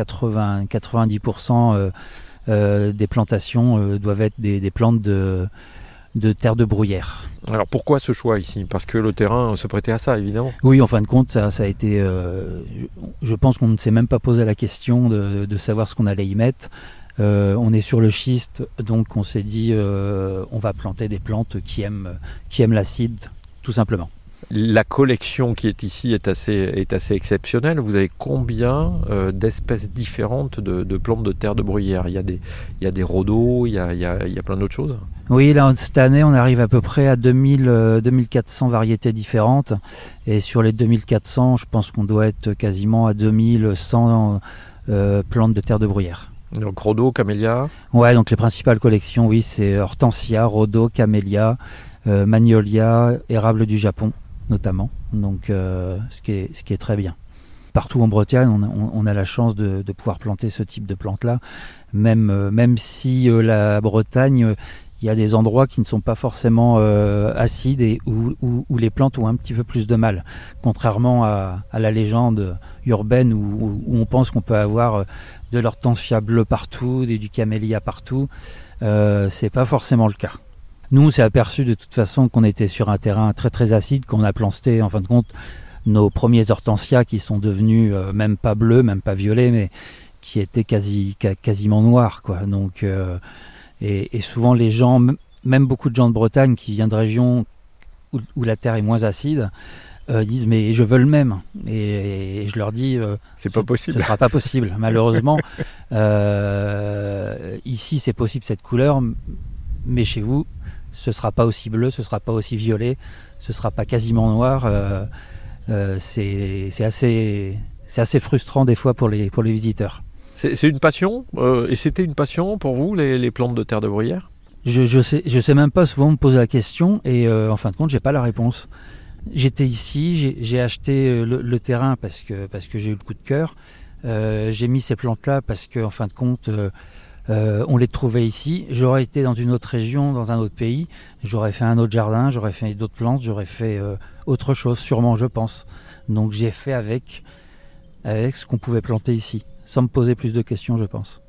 80, 90% des plantations doivent être des, plantes de, de terre de bruyère. Alors pourquoi ce choix ici? Parce que le terrain se prêtait à ça, évidemment. Oui, en fin de compte, ça, a été. je, pense qu'on ne s'est même pas posé la question de, savoir ce qu'on allait y mettre. on est sur le schiste, donc on s'est dit on va planter des plantes qui aiment, qui aiment l'acide, tout simplement. La collection qui est ici est assez, est assez exceptionnelle. Vous avez combien euh, d'espèces différentes de, plantes de terre de bruyère? Il y, a des, il y a des rhodos, il y a, il y a, il y a plein d'autres choses? Oui, là, cette année, on arrive à peu près à 2000, 2400 euh, variétés différentes. Et sur les 2400, je pense qu'on doit être quasiment à 2100 euh, plantes de terre de bruyère. Donc rhodo, camélia Ouais, donc les principales collections, oui, c'est hortensia, rhodo, camélia, magnolia, érable du Japon notamment, donc euh, ce, qui est, très bien. Partout en Bretagne, on a, la chance de, pouvoir planter ce type de plantes-là, même, euh, même si euh, la Bretagne, il y a des endroits qui ne sont pas forcément acides et où, les plantes ont un petit peu plus de mal, contrairement à, la légende urbaine où, on pense qu'on peut avoir de l'hortensia bleue partout, du camélia partout. c'est pas forcément le cas. Nous, on s'est aperçu de toute façon qu'on était sur un terrain très très acide, qu'on a planté en fin de compte nos premiers hortensias qui sont devenus euh, même pas bleus, même pas violets, mais qui étaient quasi, quasiment noirs. Quoi. Donc, euh, et, souvent les gens, même beaucoup de gens de Bretagne qui viennent de régions où, la terre est moins acide, euh, disent mais je veux le même et, je leur dis c'est pas possible ce sera pas possible malheureusement ici c'est possible cette couleur mais chez vous ce sera pas aussi bleu, ce sera pas aussi violet, ce sera pas quasiment noir. Euh, euh, c'est assez, assez frustrant des fois pour les, pour les visiteurs. C'est une passion euh, Et c'était une passion pour vous, les, plantes de terre de bruyère? Je, je sais, je sais même pas. Souvent, on me pose la question et en fin de compte, j'ai pas la réponse. J'étais ici, j'ai acheté le, terrain parce que, parce que j'ai eu le coup de cœur. j'ai mis ces plantes-là parce que, en fin de compte, euh, on les trouvait ici. J'aurais été dans une autre région, dans un autre pays, j'aurais fait un autre jardin, j'aurais fait d'autres plantes, j'aurais fait euh, autre chose, sûrement, je pense. Donc j'ai fait avec, avec ce qu'on pouvait planter ici, sans me poser plus de questions, je pense.